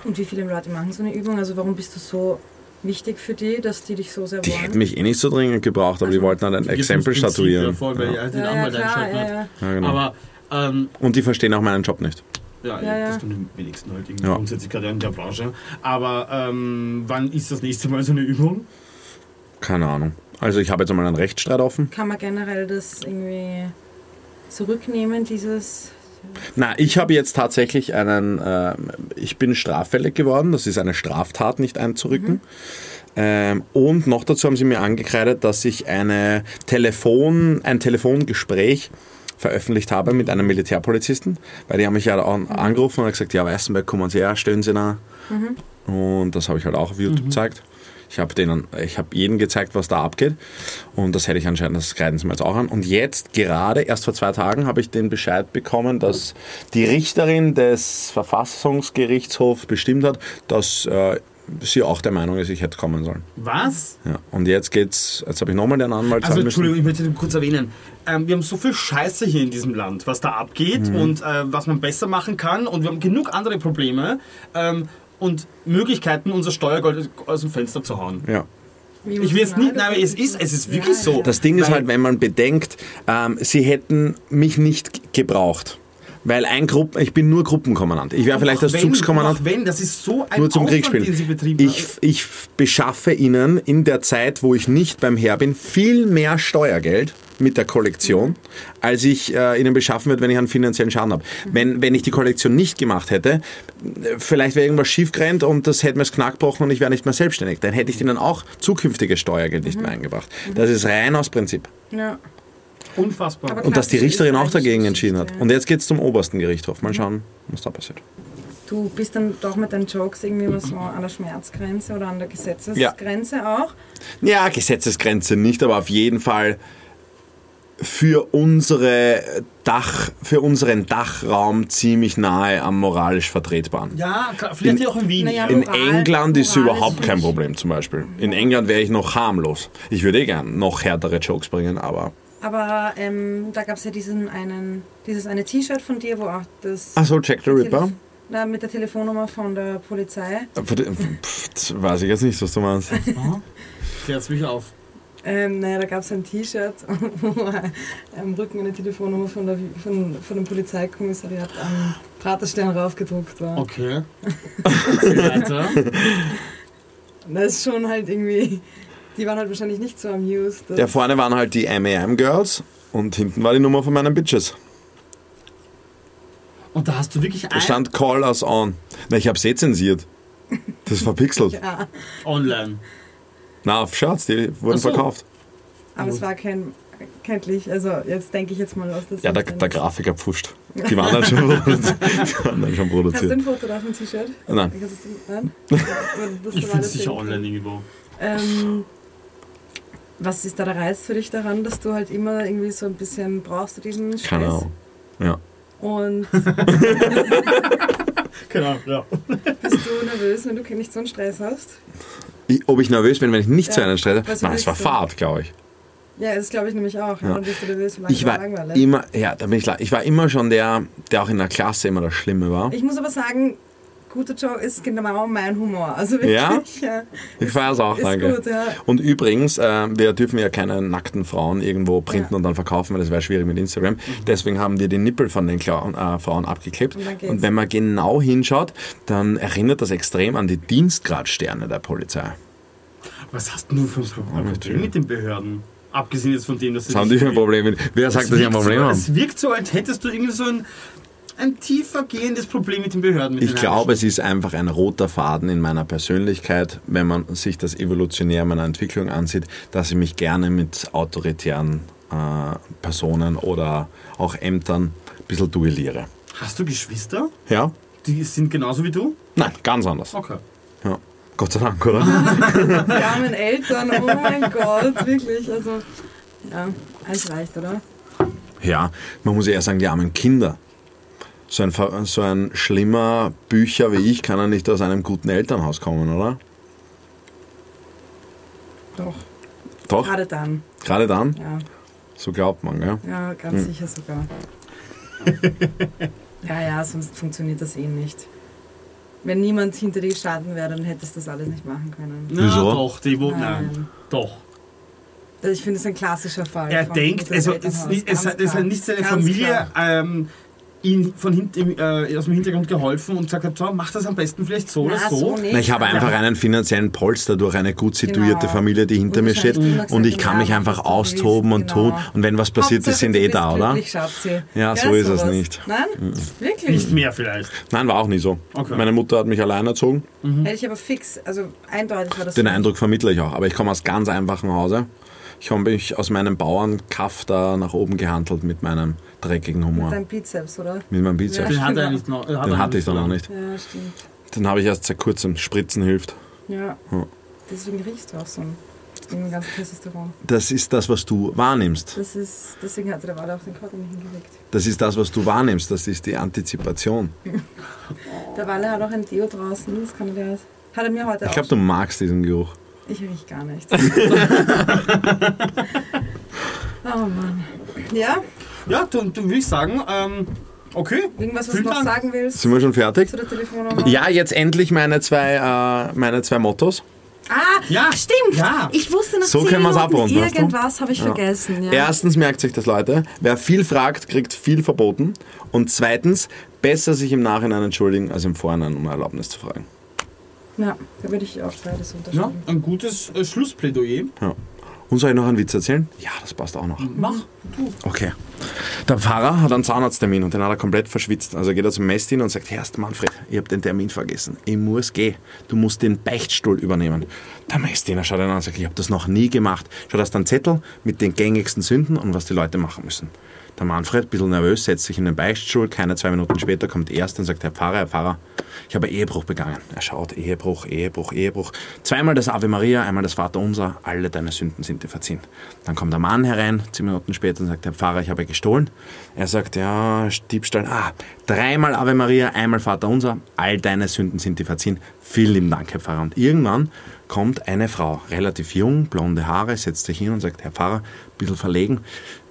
Und wie viele Leute machen so eine Übung? Also warum bist du so wichtig für die, dass die dich so sehr Die wollen? hätten mich eh nicht so dringend gebraucht, aber also, die wollten dann ein Exempel statuieren. Ja, voll, weil ja. den ja, ja, klar, ja, ja. genau. Aber, ähm, und die verstehen auch meinen Job nicht. Ja, ja, ja. das tun die wenigsten halt irgendwie ja. grundsätzlich gerade in der Branche. Aber ähm, wann ist das nächste Mal so eine Übung? Keine Ahnung. Also ich habe jetzt einmal einen Rechtsstreit offen. Kann man generell das irgendwie zurücknehmen, dieses... Na, ich habe jetzt tatsächlich einen, äh, ich bin straffällig geworden, das ist eine Straftat, nicht einzurücken. Mhm. Ähm, und noch dazu haben sie mir angekreidet, dass ich eine Telefon, ein Telefongespräch veröffentlicht habe mit einem Militärpolizisten, weil die haben mich ja mhm. angerufen und gesagt, ja, Weißenberg, kommen Sie her, stellen Sie nach. Mhm. Und das habe ich halt auch auf YouTube mhm. gezeigt. Ich habe denen, ich habe jedem gezeigt, was da abgeht. Und das hätte ich anscheinend, das greifen sie mir jetzt auch an. Und jetzt, gerade erst vor zwei Tagen, habe ich den Bescheid bekommen, dass die Richterin des Verfassungsgerichtshofs bestimmt hat, dass äh, sie auch der Meinung ist, ich hätte kommen sollen. Was? Ja. Und jetzt geht's, jetzt habe ich nochmal den Anwalt Also Entschuldigung, ich möchte kurz erwähnen. Ähm, wir haben so viel Scheiße hier in diesem Land, was da abgeht mhm. und äh, was man besser machen kann. Und wir haben genug andere Probleme. Ähm, und Möglichkeiten, unser Steuergeld aus dem Fenster zu hauen. Ja. Ich will es nicht, nein, es ist, es ist wirklich so. Das Ding ist halt, wenn man bedenkt, ähm, sie hätten mich nicht gebraucht. Weil ein Gruppen, ich bin nur Gruppenkommandant. Ich wäre vielleicht als Zugskommandant. wenn, das ist so ein nur zum Aufwand, den Sie betrieben ich, ich beschaffe Ihnen in der Zeit, wo ich nicht beim Herr bin, viel mehr Steuergeld mit der Kollektion, als ich äh, ihnen beschaffen würde, wenn ich einen finanziellen Schaden habe. Mhm. Wenn, wenn ich die Kollektion nicht gemacht hätte, vielleicht wäre irgendwas schiefgerannt und das hätte mir das Knack gebrochen und ich wäre nicht mehr selbstständig. Dann hätte ich ihnen auch zukünftiges Steuergeld nicht mhm. mehr eingebracht. Das ist rein aus Prinzip. Ja. Unfassbar. Und dass die Richterin auch dagegen entschieden hat. Und jetzt geht es zum obersten Gerichtshof. Mal schauen, was da passiert. Du bist dann doch mit deinen Jokes irgendwie so an der Schmerzgrenze oder an der Gesetzesgrenze ja. auch? Ja, Gesetzesgrenze nicht, aber auf jeden Fall für unsere Dach, für unseren Dachraum ziemlich nahe am moralisch vertretbaren. Ja, vielleicht in, auch in Wien. Naja, in moral, England ist überhaupt kein Problem zum Beispiel. In England wäre ich noch harmlos. Ich würde eh gern noch härtere Jokes bringen, aber aber ähm, da gab es ja diesen einen, dieses eine T-Shirt von dir, wo auch das Ach so, Jack the Ripper. na, mit der Telefonnummer von der Polizei. Pff, Das weiß ich jetzt nicht, was du meinst. *laughs* Klär's mich auf. Ähm, naja, da gab es ein T-Shirt, *laughs* wo am Rücken eine Telefonnummer von, der, von, von dem Polizeikommissariat am Praterstern raufgedruckt war. Okay. Weiter. *laughs* Das ist schon halt irgendwie, die waren halt wahrscheinlich nicht so amused. Ja, vorne waren halt die M.A.M. Girls und hinten war die Nummer von meinen Bitches. Und da hast du wirklich Da ein stand Call us on. Na, ich hab's eh zensiert. Das ist verpixelt. *laughs* ja, online. Na, auf Shirts, die wurden so. verkauft. aber es war kein kenntlich. Also jetzt denke ich jetzt mal aus Ja, der, der Grafiker pfuscht. Die waren dann schon *laughs* produziert. Die waren dann schon Hast du produziert. ein Foto davon T-Shirt? Nein. Nein? Das *laughs* Ich finde das es sicher online irgendwo. Ähm, was ist da der Reiz für dich daran, dass du halt immer irgendwie so ein bisschen brauchst du diesen Stress? Keine Ahnung. Ja. Und *laughs* Genau, ja. bist du nervös, wenn du nicht so einen Stress hast? Ob ich nervös bin, wenn ich nicht Ja. Stress habe? Was Nein, es war? Fahrt, glaube ich. Ja, das glaube ich nämlich auch. Ja. Dann bist du nervös, Ich war langweilig. immer, ja, da bin ich, la- ich war immer schon der, der auch in der Klasse immer das Schlimme war. Ich muss aber sagen, guter Joe ist genau mein Humor. Also wirklich, Ja? *laughs* ja. Ich feiere es auch, ist danke. gut, ja. Und übrigens, äh, wir dürfen ja keine nackten Frauen irgendwo printen Ja. und dann verkaufen, weil das wäre schwierig mit Instagram. Deswegen haben wir die Nippel von den Klauen, äh, Frauen abgeklebt. Und. Und wenn man genau hinschaut, dann erinnert das extrem an die Dienstgradsterne der Polizei. Was hast du für ein Problem mit den Behörden? Abgesehen jetzt von dem, dass Was haben die für ein Problem mit? Wer sagt, dass sie ein Problem so, haben? Es wirkt so, als hättest du irgendwie so ein, ein tiefer gehendes Problem mit den Behörden. Mit Ich den glaube, es ist einfach ein roter Faden in meiner Persönlichkeit, wenn man sich das evolutionär meiner Entwicklung ansieht, dass ich mich gerne mit autoritären äh, Personen oder auch Ämtern ein bisschen duelliere. Hast du Geschwister? Ja? Die sind genauso wie du? Nein, ganz anders. Okay. Ja. Gott sei Dank, oder? *laughs* Die armen Eltern, oh mein Gott, wirklich. Also, ja, eins reicht, oder? Ja, man muss eher sagen, die armen Kinder. So ein, so ein schlimmer Bücher wie ich kann ja nicht aus einem guten Elternhaus kommen, oder? Doch, Doch, gerade dann. gerade dann, Ja, so glaubt man, gell? ja ganz sicher sogar. *laughs* ja, ja, sonst funktioniert das eh nicht. Wenn niemand hinter dir gestanden wäre, dann hättest du das alles nicht machen können. Na, Wieso? doch, die wo, nein. Nein. Doch. Ich finde es ein klassischer Fall. Er denkt, also es, es, es klar. hat nicht seine Ganz Familie ähm, ihn von hinten äh, aus dem Hintergrund geholfen und gesagt hat, so, mach das am besten vielleicht so oder Na, so. nicht, Na, ich habe einfach einen finanziellen Polster durch eine gut situierte Genau. Familie, die hinter Und mir steht. Und ich kann mich ja, einfach austoben und willst, tun. genau. Und wenn was passiert ist, sind eh da, oder? Ja, so ist es nicht. Mhm. Nein? Wirklich? Nicht mehr vielleicht. Nein, war auch nie so. Okay. Meine Mutter hat mich allein erzogen. Hätte ich aber fix, also eindeutig war das Den so. Eindruck vermittle ich auch. Aber ich komme aus ganz einfachem Hause. Ich habe mich aus meinem Bauernkaff da nach oben gehandelt mit meinem dreckigen Humor. Dein Bizeps, oder? Mit meinem Bizeps. Den hat er nicht noch. hat Den er hatte ich dann noch nicht. Ja, stimmt. Den habe ich erst seit kurzem. Spritzen hilft. Ja. Ja. Deswegen riechst du auch so im ganzen Testosteron. Das ist das, was du wahrnimmst. Das ist, deswegen hatte der Walle auch den Korten nicht hingelegt. Das ist das, was du wahrnimmst. Das ist die Antizipation. *laughs* Der Walle hat auch ein Deo draußen, das kann er dir. Hat er mir heute Ich glaube, du magst diesen Geruch. Ich riech gar nichts. *laughs* oh Mann. Ja? Ja, dann, dann würde ich sagen, ähm, okay. Irgendwas, was du Vielen noch Dank. sagen willst Sind wir schon fertig? zu der Telefonnummer? Ja, jetzt endlich meine zwei, äh, meine zwei Mottos. Ah, Ja, stimmt. Ja. Ich wusste nach So 10 können wir's Minuten abrunden, weißt du? irgendwas habe ich Ja. vergessen. Ja. Erstens merkt sich das, Leute. Wer viel fragt, kriegt viel verboten. Und zweitens, besser sich im Nachhinein entschuldigen, als im Vorhinein um Erlaubnis zu fragen. Ja, da würde ich auch beides Ja, unterschreiben. ein gutes äh, Schlussplädoyer. Ja. Und soll ich noch einen Witz erzählen? Ja, das passt auch noch. Mach. Okay. Der Pfarrer hat einen Zahnarzttermin und den hat er komplett verschwitzt. Also geht er zum Mestin und sagt, Herr Manfred, ich habe den Termin vergessen. Ich muss gehen. Du musst den Beichtstuhl übernehmen. Der Messdiener schaut ihn an und sagt, ich habe das noch nie gemacht. Schaut aus einen Zettel mit den gängigsten Sünden und was die Leute machen müssen. Der Manfred, ein bisschen nervös, setzt sich in den Beichtstuhl. Keine zwei Minuten später kommt er erst und sagt, Herr Pfarrer, Herr Pfarrer, ich habe Ehebruch begangen. Er schaut, Ehebruch, Ehebruch, Ehebruch. Zweimal das Ave Maria, einmal das Vaterunser, alle deine Sünden sind dir verziehen. Dann kommt der Mann herein, zehn Minuten später und sagt, Herr Pfarrer, ich habe gestohlen. Er sagt, ja, Diebstahl, ah, dreimal Ave Maria, einmal Vaterunser, all deine Sünden sind dir verziehen. Vielen lieben Dank, Herr Pfarrer. Und irgendwann kommt eine Frau, relativ jung, blonde Haare, setzt sich hin und sagt, Herr Pfarrer, ein bisschen verlegen,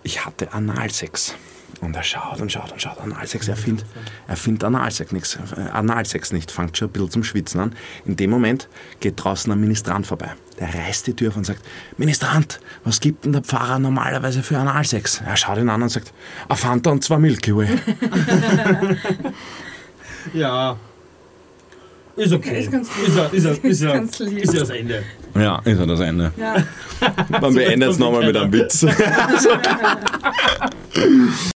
ich hatte Analsex. Und er schaut und schaut und schaut. Analsex, er findet, er findet Analsex, nix, äh, Analsex nicht, fängt schon ein bisschen zum Schwitzen an. In dem Moment geht draußen ein Ministrant vorbei. Der reißt die Tür auf und sagt, Ministrant, was gibt denn der Pfarrer normalerweise für Analsex? Er schaut ihn an und sagt, a Fanta und zwei Milky Way. *laughs* Ja. Ist okay. Ist ganz lieb. Ist ist ist ja, ganz lieb. ist ja das Ende. Ja, ist ja das Ende. Ja. Man beendet es *laughs* nochmal mit einem Witz. *laughs*